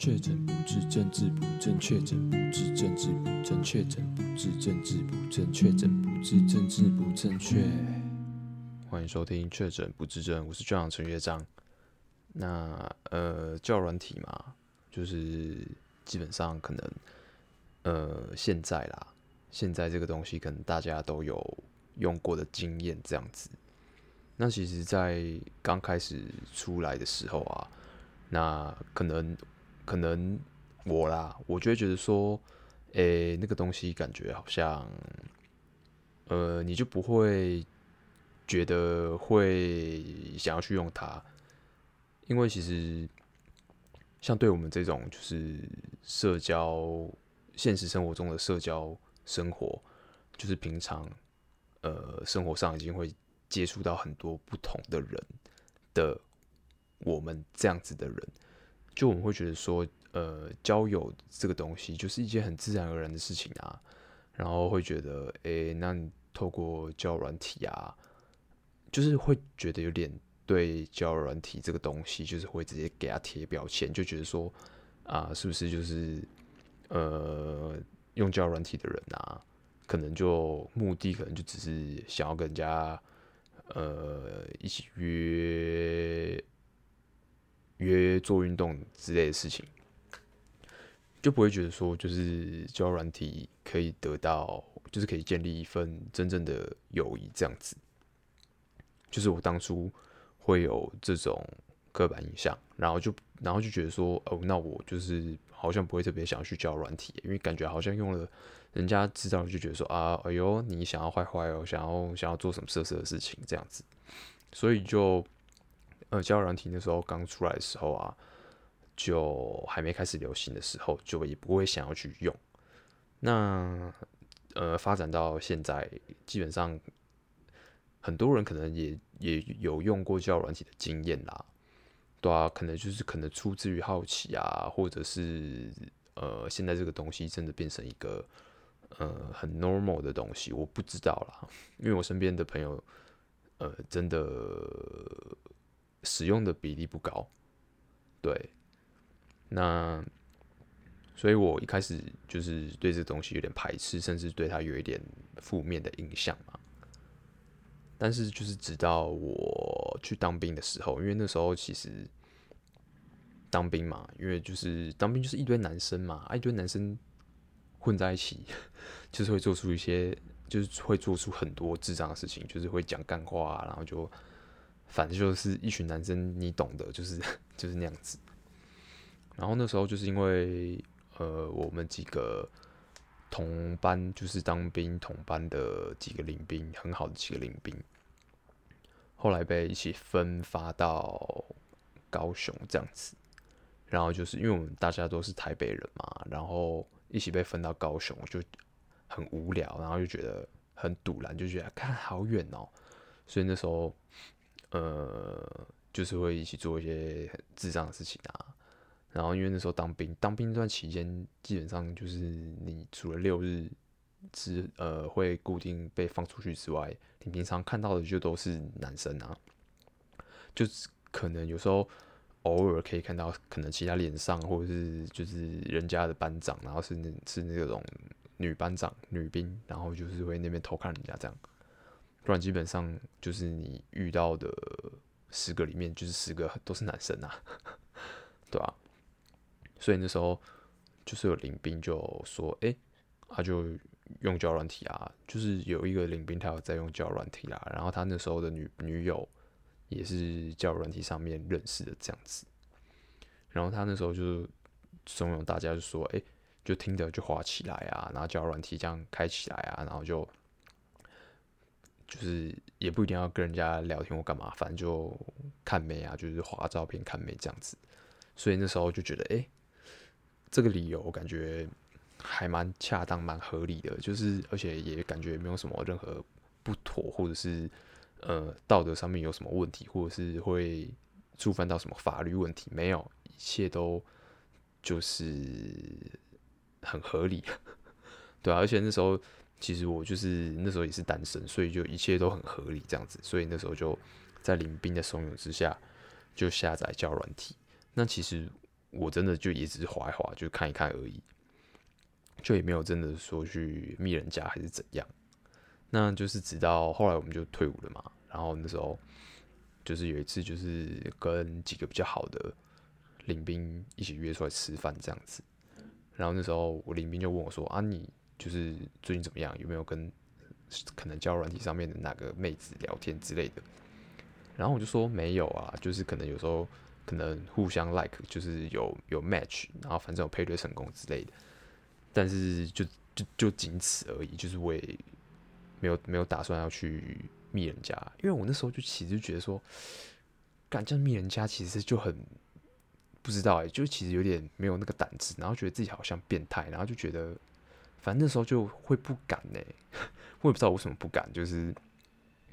确诊不治，政治不正确；确诊不治，政治不正确；确诊不治，政治不正确；确诊不治，政治不正确。欢迎收听《确诊不治症》，我是队长陈乐章。那呃，教软体嘛，就是基本上可能呃，现在啦，现在这个东西可能大家都有用过的经验，这样子。那其实，在刚开始出来的时候啊，那可能。可能我啦，我就会觉得说，诶、那个东西感觉好像，呃，你就不会觉得会想要去用它，因为其实像对我们这种就是社交现实生活中的社交生活，就是平常呃生活上已经会接触到很多不同的人的我们这样子的人。就我们会觉得说，呃，交友这个东西就是一件很自然而然的事情啊，然后会觉得，诶、那你透过交友软体啊，就是会觉得有点对交友软体这个东西，就是会直接给他贴标签，就觉得说，啊，是不是就是，呃，用交友软体的人啊，可能就目的可能就只是想要跟人家，呃，一起约。约做运动之类的事情，就不会觉得说，就是交软体可以得到，就是可以建立一份真正的友谊这样子。就是我当初会有这种刻板印象，然后就然后就觉得说，哦，那我就是好像不会特别想要去交软体，因为感觉好像用了，人家知道就觉得说啊，哎呦，你想要坏坏哦，想要想要做什么色色的事情这样子，所以就。呃，交友软体那时候刚出来的时候啊，就还没开始流行的时候，就也不会想要去用。那呃，发展到现在，基本上很多人可能也也有用过交友软体的经验啦，对啊，可能就是可能出自于好奇啊，或者是呃，现在这个东西真的变成一个呃很 normal 的东西，我不知道啦，因为我身边的朋友呃真的。使用的比例不高，对，那所以我一开始就是对这东西有点排斥，甚至对它有一点负面的印象嘛。但是就是直到我去当兵的时候，因为那时候其实当兵嘛，因为就是当兵就是一堆男生嘛，啊，一堆男生混在一起，就是会做出一些，就是会做出很多智障的事情，就是会讲干话啊，然后就。反正就是一群男生，你懂的，就是 就是那样子。然后那时候就是因为，呃，我们几个同班，就是当兵同班的几个领兵，很好的几个领兵，后来被一起分发到高雄这样子。然后就是因为我们大家都是台北人嘛，然后一起被分到高雄，就很无聊，然后就觉得很堵然，就觉得看好远哦。所以那时候。呃，就是会一起做一些很智障的事情啊。然后因为那时候当兵，当兵这段期间，基本上就是你除了六日之呃会固定被放出去之外，你平常看到的就都是男生啊。就是可能有时候偶尔可以看到，可能其他连上或者是就是人家的班长，然后是是那种女班长女兵，然后就是会那边偷看人家这样。不然基本上就是你遇到的十个里面，就是十个都是男生啊，对啊。所以那时候就是有领兵就说：“哎、他就用交软体啊，就是有一个领兵他有在用交软体啊，然后他那时候的女女友也是交软体上面认识的这样子。然后他那时候就怂恿大家就说：‘哎、就听着就滑起来啊，然后交软体这样开起来啊，然后就。’就是也不一定要跟人家聊天或干嘛，反正就看妹啊，就是滑照片看妹这样子。所以那时候就觉得，哎、这个理由我感觉还蛮恰当、蛮合理的。就是而且也感觉没有什么任何不妥，或者是呃道德上面有什么问题，或者是会触犯到什么法律问题，没有，一切都就是很合理，对啊，而且那时候。其实我就是那时候也是单身，所以就一切都很合理这样子，所以那时候就在邻兵的怂恿之下，就下载交软体。那其实我真的就也只是滑一滑，就看一看而已，就也没有真的说去密人家还是怎样。那就是直到后来我们就退伍了嘛，然后那时候就是有一次就是跟几个比较好的领兵一起约出来吃饭这样子，然后那时候我领兵就问我说：“啊，你就是最近怎么样？有没有跟可能交友软体上面的那个妹子聊天之类的？”然后我就说：“没有啊，就是可能有时候可能互相 like，就是有有 match，然后反正有配对成功之类的，但是就就就仅此而已，就是我也。”没有没有打算要去密人家，因为我那时候就其实觉得说，干这样密人家其实就很不知道哎、就其实有点没有那个胆子，然后觉得自己好像变态，然后就觉得反正那时候就会不敢呢、我也不知道为什么不敢，就是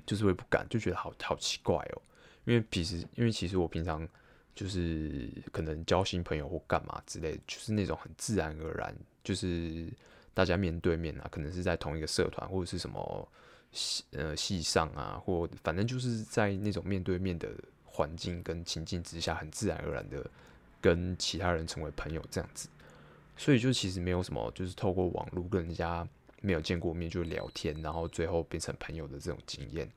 就是会不敢，就觉得好好奇怪哦、因为其实因为其实我平常就是可能交新朋友或干嘛之类，就是那种很自然而然，就是。大家面对面啊，可能是在同一个社团或者是什么系呃系上啊，或反正就是在那种面对面的环境跟情境之下，很自然而然的跟其他人成为朋友这样子。所以就其实没有什么，就是透过网络跟人家没有见过面就聊天，然后最后变成朋友的这种经验。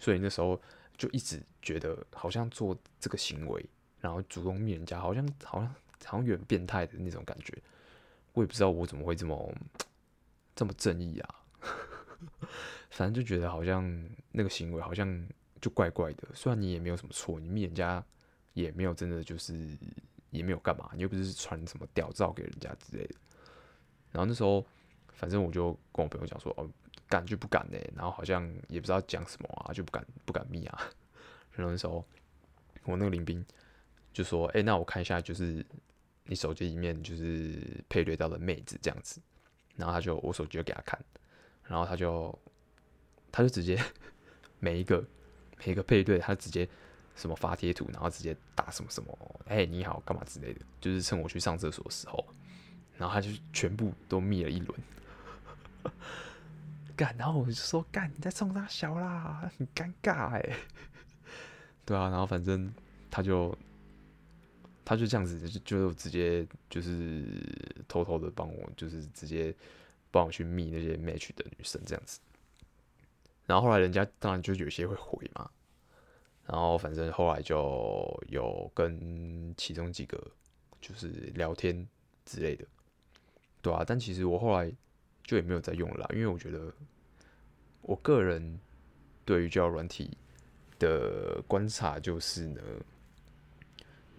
所以那时候就一直觉得好像做这个行为，然后主动面人家，好像好像好像有点变态的那种感觉。我也不知道我怎么会这么这么正义啊，反正就觉得好像那个行为好像就怪怪的。虽然你也没有什么错，你面人家也没有真的就是也没有干嘛，你又不是传什么屌照给人家之类的。然后那时候反正我就跟我朋友讲说，哦，敢就不敢呢。然后好像也不知道讲什么啊，就不敢不敢密啊。然后那时候我那个林兵就说，哎，那我看一下就是。你手机里面就是配对到的妹子这样子，然后他就我手机就给他看，然后他就他就直接每一个每一个配对，他直接什么发贴图，然后直接打什么什么，哎、你好干嘛之类的，就是趁我去上厕所的时候，然后他就全部都密了一轮，干，然后我就说干你在冲他小啦，很尴尬哎，对啊，然后反正他就。他就这样子，就就直接就是偷偷的帮我，就是直接帮我去密那些 match 的女生这样子。然后后来人家当然就有些会回嘛，然后反正后来就有跟其中几个就是聊天之类的，对啊。但其实我后来就也没有再用了啦，因为我觉得我个人对于教软体的观察就是呢。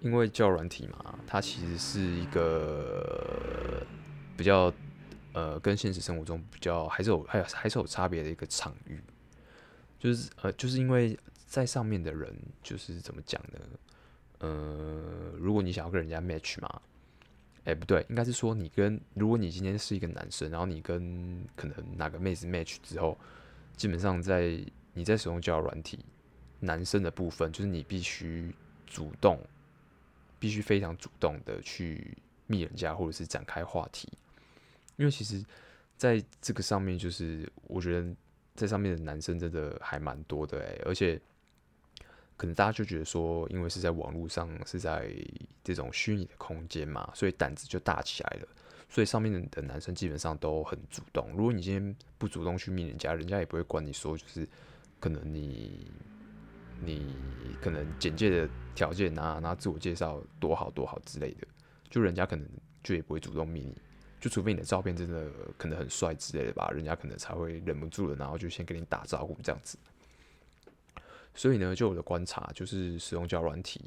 因为教软体嘛，它其实是一个比较呃，跟现实生活中比较还是有还有还是有差别的一个场域，就是呃，就是因为在上面的人就是怎么讲呢？呃，如果你想要跟人家 match 嘛，哎，不对，应该是说你跟如果你今天是一个男生，然后你跟可能哪个妹子 match 之后，基本上在你在使用交友软体，男生的部分就是你必须主动。必须非常主动的去密人家，或者是展开话题，因为其实在这个上面，就是我觉得在上面的男生真的还蛮多的哎，而且可能大家就觉得说，因为是在网络上，是在这种虚拟的空间嘛，所以胆子就大起来了，所以上面的男生基本上都很主动。如果你今天不主动去密人家，人家也不会管你说，就是可能你。你可能简介的条件啊，然后自我介绍多好多好之类的，就人家可能就也不会主动密你，就除非你的照片真的可能很帅之类的吧，人家可能才会忍不住了，然后就先跟你打招呼这样子。所以呢，就我的观察，就是使用交软体，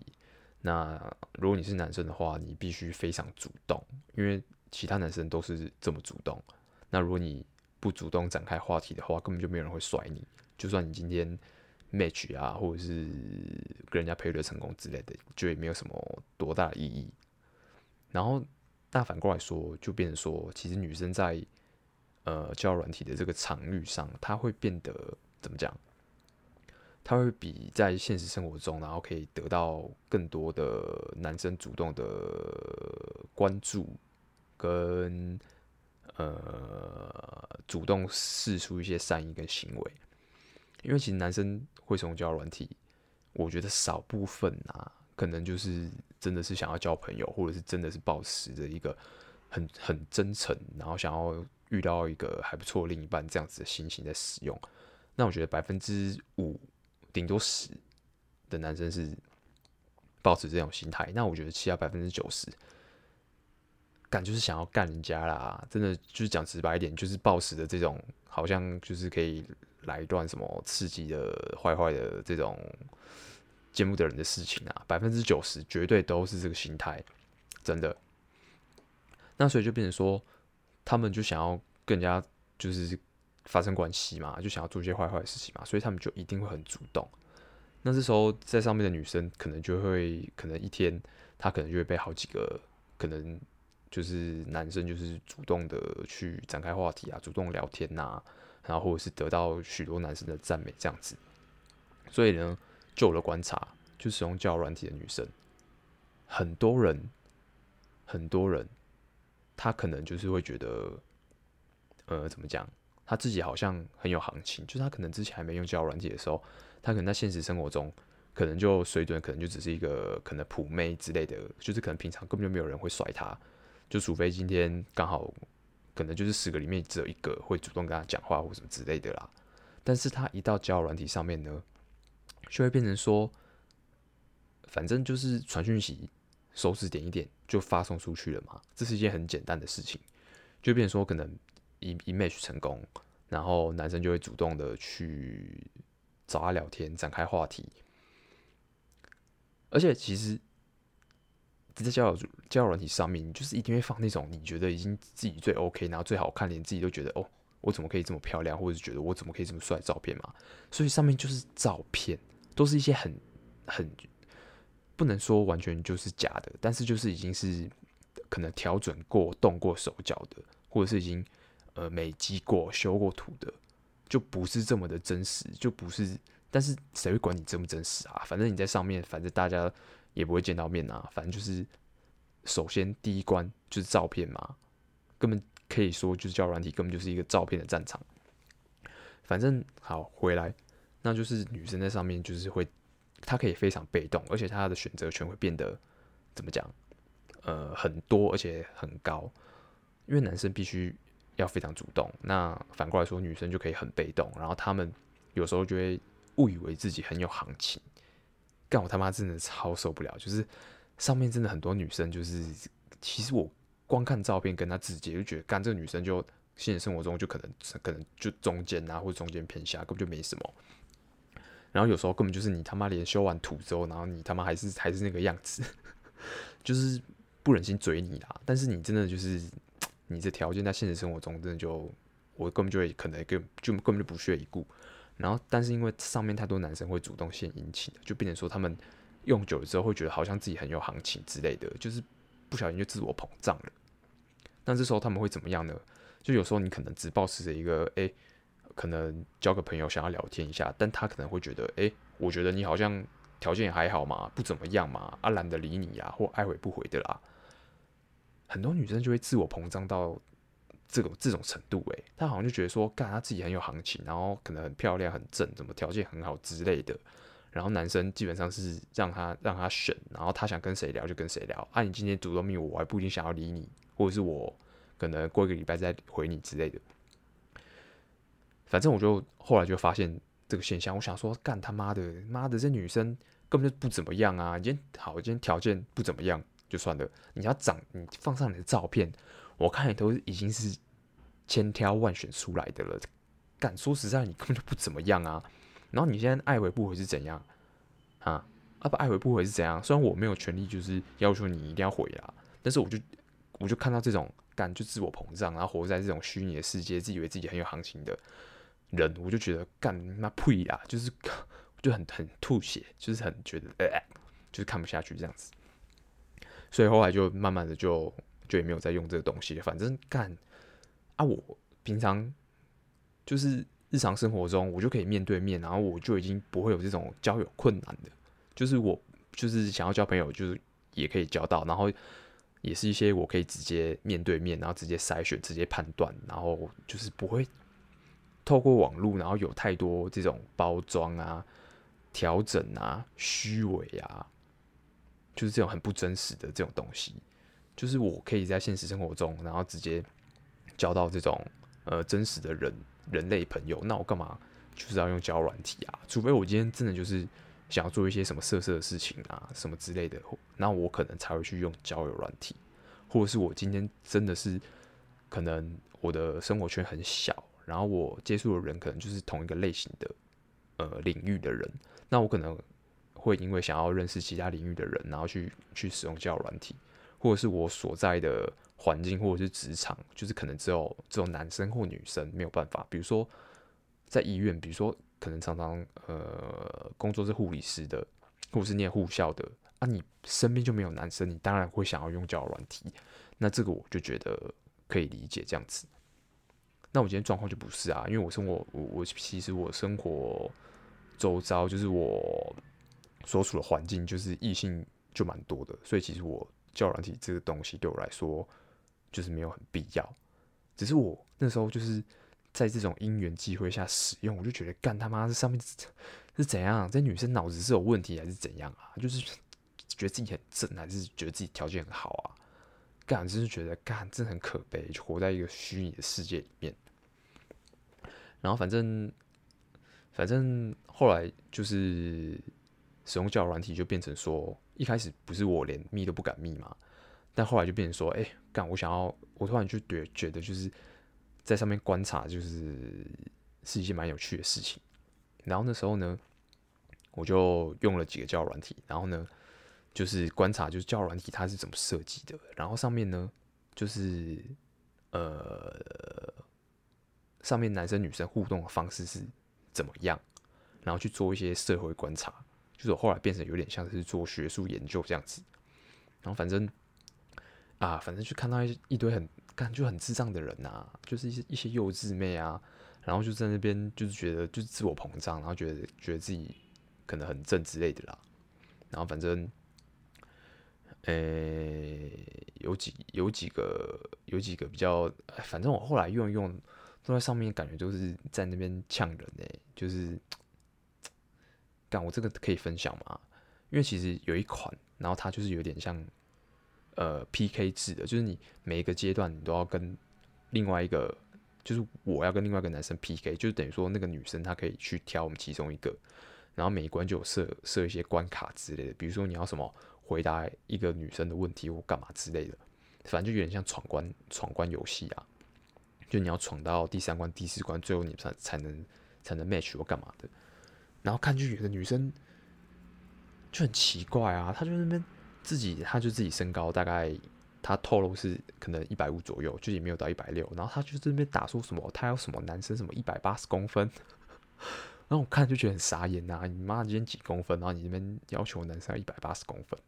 那如果你是男生的话，你必须非常主动，因为其他男生都是这么主动。那如果你不主动展开话题的话，根本就没有人会甩你，就算你今天。match 啊，或者是跟人家配对成功之类的，就也没有什么多大的意义。然后，那反过来说，就变成说，其实女生在呃交软体的这个场域上，她会变得怎么讲？他会比在现实生活中，然后可以得到更多的男生主动的关注，跟呃主动释出一些善意跟行为。因为其实男生会使用交友软体，我觉得少部分啊，可能就是真的是想要交朋友，或者是真的是抱持着一个很很真诚，然后想要遇到一个还不错另一半这样子的心情在使用。那我觉得百分之五顶多十的男生是抱持这种心态，那我觉得其他百分之九十，干就是想要干人家啦，真的就是讲直白一点，就是抱持的这种好像就是可以来一段什么刺激的坏坏的这种见不得人的事情啊，百分之九十绝对都是这个心态，真的。那所以就变成说，他们就想要更加就是。发生关系嘛，就想要做一些坏坏的事情嘛，所以他们就一定会很主动。那这时候在上面的女生可能就会，可能一天她可能就会被好几个，可能就是男生就是主动的去展开话题啊，主动聊天呐、啊，然后或者是得到许多男生的赞美这样子。所以呢，就我的观察，就使用交友软体的女生，很多人，很多人，她可能就是会觉得，呃，怎么讲？他自己好像很有行情，就是他可能之前还没用交友软体的时候，他可能在现实生活中可能就水准可能就只是一个可能普妹之类的，就是可能平常根本就没有人会甩他，就除非今天刚好可能就是十个里面只有一个会主动跟他讲话或什么之类的啦。但是他一到交友软体上面呢，就会变成说，反正就是传讯息，手指点一点就发送出去了嘛，这是一件很简单的事情，就变成说可能。一一 match 成功，然后男生就会主动的去找他聊天，展开话题。而且其实，在交友交友软体上面，你就是一定会放那种你觉得已经自己最 OK，然后最好看，连自己都觉得哦，我怎么可以这么漂亮，或者是觉得我怎么可以这么帅照片嘛？所以上面就是照片，都是一些很很不能说完全就是假的，但是就是已经是可能调整过、动过手脚的，或者是已经。呃，美肌过、修过图的，就不是这么的真实，就不是。但是谁会管你真不真实啊？反正你在上面，反正大家也不会见到面啊。反正就是，首先第一关就是照片嘛，根本可以说就是交友软体，根本就是一个照片的战场。反正好回来，那就是女生在上面就是会，她可以非常被动，而且她的选择权会变得怎么讲？呃，很多而且很高，因为男生必须。要非常主动，那反过来说，女生就可以很被动，然后他们有时候就会误以为自己很有行情，干我他妈真的超受不了，就是上面真的很多女生，就是其实我光看照片跟她直接就觉得，干这个女生就现实生活中就可能可能就中间啊，或者中间偏下，根本就没什么。然后有时候根本就是你他妈连修完图之后，然后你他妈还是还是那个样子，就是不忍心追你啦。但是你真的就是。你这条件在现实生活中真的就，我根本就会可能根就根本就不屑一顾。然后，但是因为上面太多男生会主动献殷勤，就变成说他们用久了之后会觉得好像自己很有行情之类的，就是不小心就自我膨胀了。那这时候他们会怎么样呢？就有时候你可能只抱持着一个，哎、可能交个朋友想要聊天一下，但他可能会觉得，哎、我觉得你好像条件也还好嘛，不怎么样嘛，啊，懒得理你呀、或爱回不回的啦。很多女生就会自我膨胀到这种这种程度，诶，她好像就觉得说，干她自己很有行情，然后可能很漂亮、很正，怎么条件很好之类的。然后男生基本上是让她让她选，然后她想跟谁聊就跟谁聊。啊，你今天主动密我，我还不一定想要理你，或者是我可能过一个礼拜再回你之类的。反正我就后来就发现这个现象，我想说，干他妈的，妈的，这女生根本就不怎么样啊！今天好，今天条件不怎么样。就算了，你要长，你放上你的照片，我看你都已经是千挑万选出来的了。敢说实在，你根本就不怎么样啊。然后你现在爱回不回是怎样啊？啊不爱回不回是怎样？虽然我没有权利就是要求你一定要回啊，但是我就我就看到这种干就自我膨胀，然后活在这种虚拟的世界，自以为自己很有行情的人，我就觉得干那呸啊，就是 就很很吐血，就是很觉得呃，就是看不下去这样子。所以后来就慢慢的就就也没有再用这个东西了。反正干啊，我平常就是日常生活中我就可以面对面，然后我就已经不会有这种交友困难的。就是我就是想要交朋友，就是也可以交到，然后也是一些我可以直接面对面，然后直接筛选、直接判断，然后就是不会透过网络，然后有太多这种包装啊、调整啊、虚伪啊。就是这种很不真实的这种东西，就是我可以在现实生活中，然后直接交到这种呃真实的人人类朋友，那我干嘛就是要用交软体啊？除非我今天真的就是想要做一些什么色色的事情啊，什么之类的，那我可能才会去用交友软体，或者是我今天真的是可能我的生活圈很小，然后我接触的人可能就是同一个类型的呃领域的人，那我可能。会因为想要认识其他领域的人，然后去去使用交友软体，或者是我所在的环境，或者是职场，就是可能只有只有男生或女生没有办法。比如说在医院，比如说可能常常呃工作是护理师的，或者是念护校的啊，你身边就没有男生，你当然会想要用交友软体。那这个我就觉得可以理解这样子。那我今天状况就不是啊，因为我生活我我其实我生活周遭就是我。所处的环境就是异性就蛮多的，所以其实我交友软体这个东西对我来说就是没有很必要。只是我那时候就是在这种因缘际会下使用，我就觉得干他妈这上面是怎样？这女生脑子是有问题还是怎样啊？就是觉得自己很正，还是觉得自己条件很好啊？干就是觉得干真的很可悲，就活在一个虚拟的世界里面。然后反正反正后来就是。使用交友软体就变成说，一开始不是我连密都不敢密嘛，但后来就变成说，哎、欸，干我想要，我突然就觉觉得就是在上面观察，就是是一件蛮有趣的事情。然后那时候呢，我就用了几个交友软体，然后呢，就是观察就是交友软体它是怎么设计的，然后上面呢，就是呃，上面男生女生互动的方式是怎么样，然后去做一些社会观察。就是我后来变成有点像是做学术研究这样子，然后反正啊，反正就看到一一堆很干就很智障的人呐、就是一些一些幼稚妹啊，然后就在那边就是觉得就是自我膨胀，然后觉得觉得自己可能很正之类的啦，然后反正，呃、有几有几个有几个比较，反正我后来用用坐在上面，感觉就是在那边呛人哎、欸，就是。我这个可以分享吗？因为其实有一款，然后它就是有点像呃 PK 制的，就是你每一个阶段你都要跟另外一个，就是我要跟另外一个男生 PK，就等于说那个女生她可以去挑我们其中一个，然后每一关就有设设一些关卡之类的，比如说你要什么回答一个女生的问题或干嘛之类的，反正就有点像闯关闯关游戏啊，就你要闯到第三关、第四关，最后你才才能才能 match 或干嘛的。然后看就有的女生就很奇怪啊，她就那边自己，她就自己身高大概，她透露是可能一百五左右，就也没有到一百六。然后她就在那边打说什么，她要什么男生什么一百八十公分，然后我看就觉得很傻眼呐、啊，你妈今天几公分，然后你那边要求男生要一百八十公分。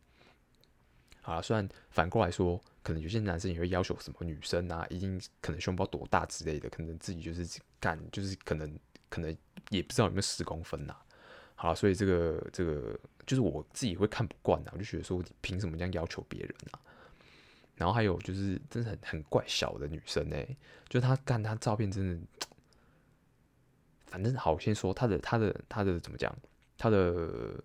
好了，虽然反过来说，可能有些男生也会要求什么女生啊，一定可能胸包多大之类的，可能自己就是干，就是可能可能也不知道有没有十公分呐、好，所以这个这个就是我自己会看不惯的，我就觉得说，凭什么这样要求别人啊？然后还有就是，真的很很怪小的女生哎、欸，就她干她照片真的，反正好，先说她的她的她的怎么讲？她的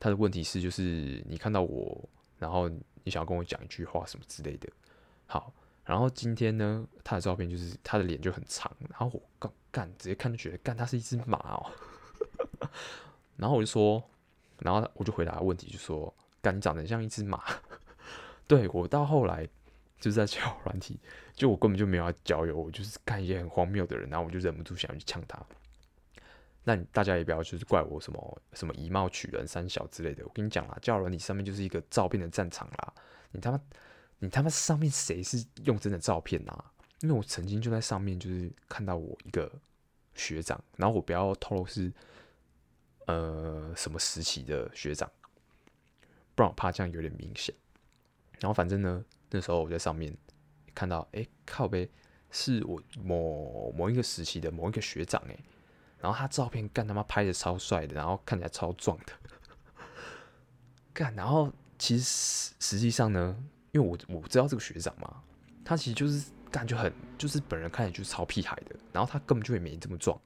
她的问题是，就是你看到我，然后你想要跟我讲一句话什么之类的。好，然后今天呢，她的照片就是她的脸就很长，然后我干干直接看就觉得干她是一只马哦。然后我就说，然后我就回答问题，就说：“干，你长得像一只马。”对，我到后来就是在交软体，就我根本就没有要交友，我就是看一些很荒谬的人，然后我就忍不住想去呛他。那你大家也不要就是怪我什么什么以貌取人、三小之类的。我跟你讲啦，交友软体上面就是一个照片的战场啦。你他妈，你他妈上面谁是用真的照片啊？因为我曾经就在上面就是看到我一个学长，然后我不要透露是。呃，什么时期的学长？不然我怕这样有点明显。然后反正呢，那时候我在上面看到，哎、靠背是我某某一个时期的某一个学长哎。然后他照片干他妈拍的超帅的，然后看起来超壮的。干，然后其实实际上呢，因为我我知道这个学长嘛，他其实就是干就很就是本人看起来就是超屁孩的，然后他根本就也没这么壮。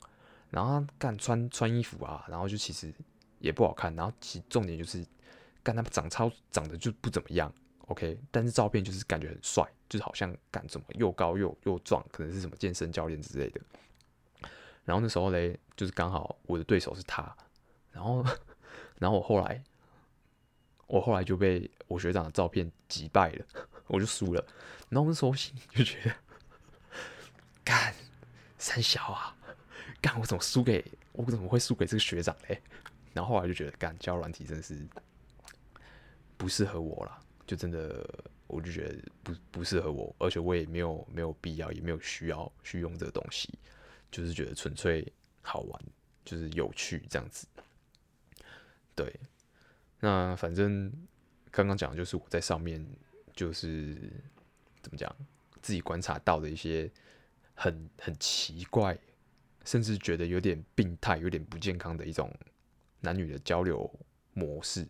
然后他干穿穿衣服啊，然后就其实也不好看。然后其重点就是干他长超长得就不怎么样，OK，但是照片就是感觉很帅，就是好像干什么又高又又壮，可能是什么健身教练之类的。然后那时候嘞，就是刚好我的对手是他，然后 然后我后来我后来就被我学长的照片击败了，我就输了。然后那时候心里就觉得，干三小啊，干我怎么输给我怎么会输给这个学长嘞？然后后来就觉得，干教软体真是不适合我了，就真的我就觉得不不适合我，而且我也没有没有必要，也没有需要去用这个东西。就是觉得纯粹好玩，就是有趣这样子。对，那反正刚刚讲的就是我在上面就是怎么讲，自己观察到的一些很很奇怪，甚至觉得有点病态、有点不健康的一种男女的交流模式。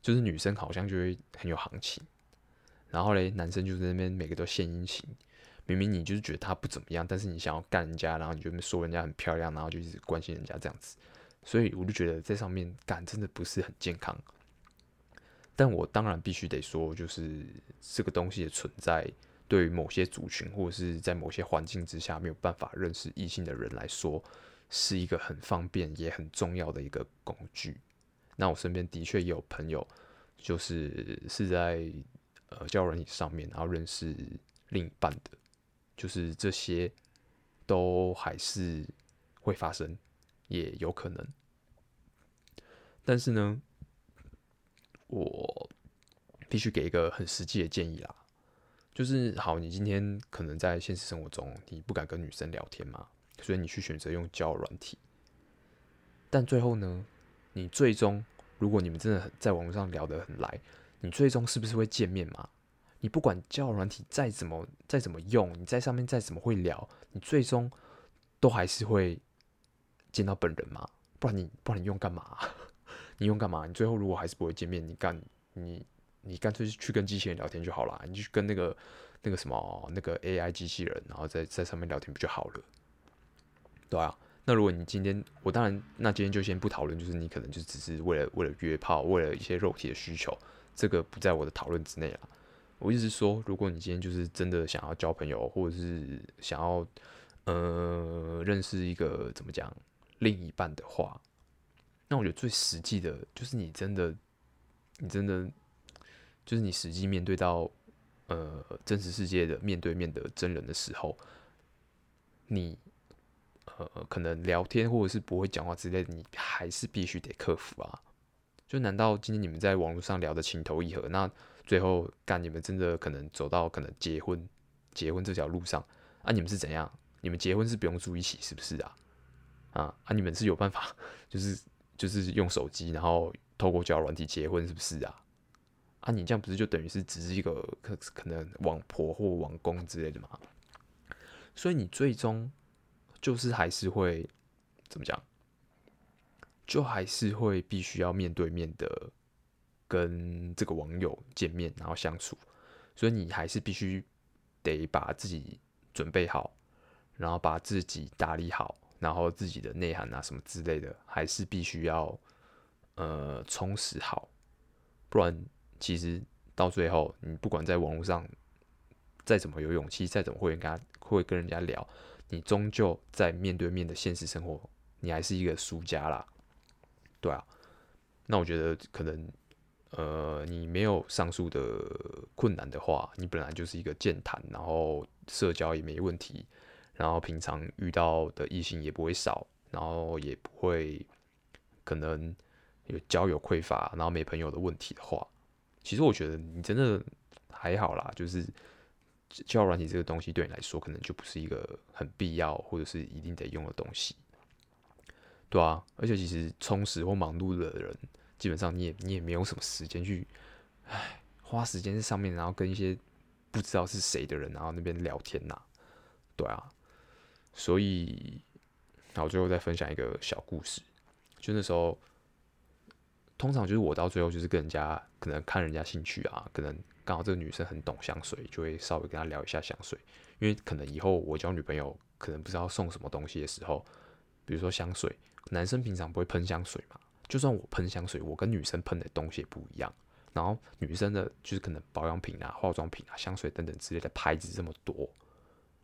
就是女生好像就会很有行情，然后嘞，男生就在那边每个都献殷勤。明明你就是觉得他不怎么样，但是你想要干人家，然后你就说人家很漂亮，然后就一直关心人家这样子，所以我就觉得在上面干真的不是很健康。但我当然必须得说，就是这个东西的存在，对于某些族群或者是在某些环境之下没有办法认识异性的人来说，是一个很方便也很重要的一个工具。那我身边的确也有朋友，就是是在呃交友软上面，然后认识另一半的。就是这些都还是会发生，也有可能。但是呢，我必须给一个很实际的建议啦，就是好，你今天可能在现实生活中你不敢跟女生聊天嘛，所以你去选择用交友软体。但最后呢，你最终如果你们真的在网络上聊得很来，你最终是不是会见面嘛？你不管交友软体再怎么再怎么用，你在上面再怎么会聊，你最终都还是会见到本人嘛？不然你不然你用干嘛？你用干嘛？你最后如果还是不会见面，你干你你干脆去跟机器人聊天就好了，你去跟那个那个什么那个 AI 机器人，然后在在上面聊天不就好了？对啊。那如果你今天我当然那今天就先不讨论，就是你可能就只是为了为了约炮，为了一些肉体的需求，这个不在我的讨论之内了。我意思是说，如果你今天就是真的想要交朋友，或者是想要呃认识一个怎么讲另一半的话，那我觉得最实际的就是你真的，你真的就是你实际面对到呃真实世界的面对面的真人的时候，你呃可能聊天或者是不会讲话之类的，你还是必须得克服啊。就难道今天你们在网络上聊的情投意合，那最后干你们真的可能走到可能结婚结婚这条路上啊？你们是怎样？你们结婚是不用住一起是不是啊？啊啊！你们是有办法 就是就是用手机然后透过交友软体结婚是不是啊？啊！你这样不是就等于是只是一个可可能网婆或网公之类的吗？所以你最终就是还是会怎么讲？就还是会必须要面对面的跟这个网友见面，然后相处，所以你还是必须得把自己准备好，然后把自己打理好，然后自己的内涵啊什么之类的，还是必须要呃充实好，不然其实到最后，你不管在网络上再怎么有勇气，再怎么会跟他会跟人家聊，你终究在面对面的现实生活，你还是一个输家啦。对啊，那我觉得可能，呃，你没有上述的困难的话，你本来就是一个健谈，然后社交也没问题，然后平常遇到的异性也不会少，然后也不会可能有交友匮乏，然后没朋友的问题的话，其实我觉得你真的还好啦，就是交友软体这个东西对你来说，可能就不是一个很必要或者是一定得用的东西。对啊，而且其实充实或忙碌的人，基本上你也你也没有什么时间去，唉，花时间在上面，然后跟一些不知道是谁的人，然后那边聊天呐、对啊，所以，那我最后再分享一个小故事。就那时候，通常就是我到最后就是跟人家可能看人家兴趣啊，可能刚好这个女生很懂香水，就会稍微跟她聊一下香水，因为可能以后我交女朋友，可能不知道送什么东西的时候，比如说香水。男生平常不会喷香水嘛？就算我喷香水，我跟女生喷的东西也不一样。然后女生的就是可能保养品啊、化妆品啊、香水等等之类的牌子这么多，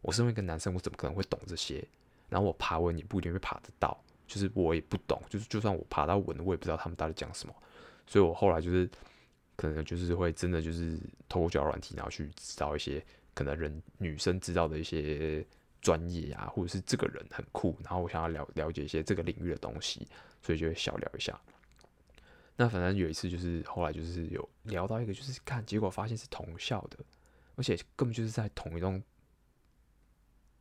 我身为一个男生，我怎么可能会懂这些？然后我爬文也不一定会爬得到，就是我也不懂，就是就算我爬到文，我也不知道他们到底讲什么。所以我后来就是可能就是会真的就是透过交友软体，然后去知道一些可能人女生知道的一些专业啊，或者是这个人很酷，然后我想要了了解一些这个领域的东西，所以就会小聊一下。那反正有一次就是后来就是有聊到一个，就是看结果发现是同校的，而且根本就是在同一栋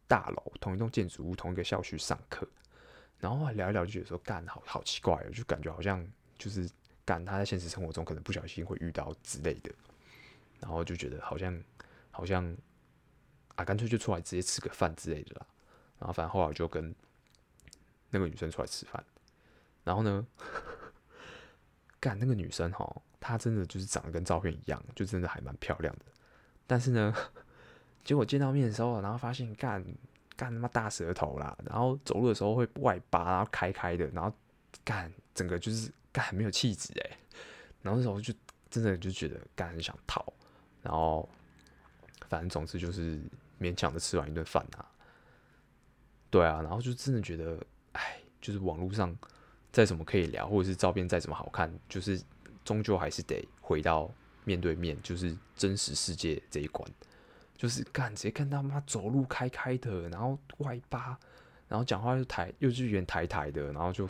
大楼、同一栋建筑物、同一个校区上课。然后聊一聊就觉得说，干好好奇怪哦，就感觉好像就是干他在现实生活中可能不小心会遇到之类的。然后就觉得好像好像啊，干脆就出来直接吃个饭之类的啦。然后反正后来就跟那个女生出来吃饭，然后呢。干那个女生哈，她真的就是长得跟照片一样，就真的还蛮漂亮的。但是呢，结果见到面的时候，然后发现干干他妈大舌头啦，然后走路的时候会外八，然后开开的，然后干整个就是干很没有气质哎。然后那时候就真的就觉得干很想逃，然后反正总之就是勉强的吃完一顿饭啊。对啊，然后就真的觉得，哎，就是网络上。再怎么可以聊，或者是照片再怎么好看，就是终究还是得回到面对面，就是真实世界这一关。就是干直接看他妈走路开开的，然后外八，然后讲话又抬又是圆抬抬的，然后就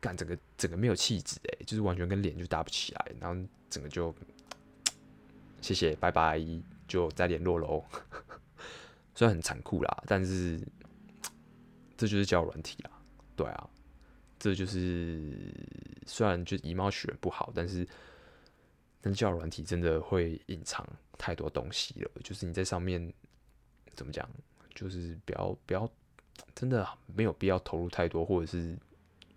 干整个整个没有气质诶，就是完全跟脸就搭不起来，然后整个就谢谢拜拜，就再联络喽。虽然很残酷啦，但是这就是交友软体啦，对啊。这就是虽然就以貌取人不好，但是但交友软体真的会隐藏太多东西了。就是你在上面怎么讲，就是不要不要真的没有必要投入太多，或者是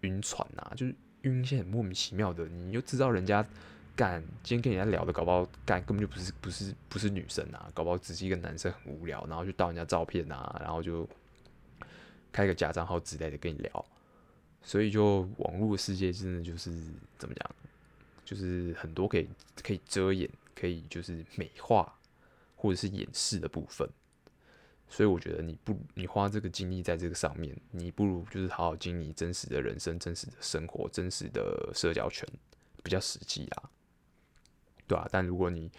晕船呐、啊，就是晕一些很莫名其妙的。你又知道人家干今天跟人家聊的，搞不好干根本就不是不是不是女生啊，搞不好只是一个男生很无聊，然后就盗人家照片啊，然后就开个假账号之类的跟你聊。所以，就网络世界真的就是怎么讲，就是很多可以可以遮掩，可以就是美化或者是掩饰的部分。所以，我觉得你不你花这个精力在这个上面，你不如就是好好经营真实的人生、真实的生活、真实的社交圈，比较实际啊，对啊，但如果你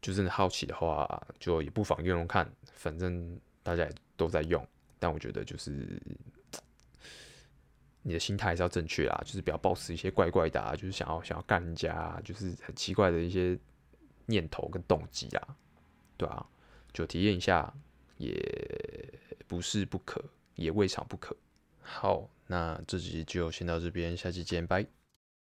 就真的好奇的话，就也不妨用用看，反正大家也都在用。但我觉得就是。你的心态还是要正确啊，就是不要抱持一些怪怪的啊，就是想要想要干人家啊，就是很奇怪的一些念头跟动机啊，对啊，就体验一下也不是不可，也未尝不可。好，那这集就先到这边，下期见，拜。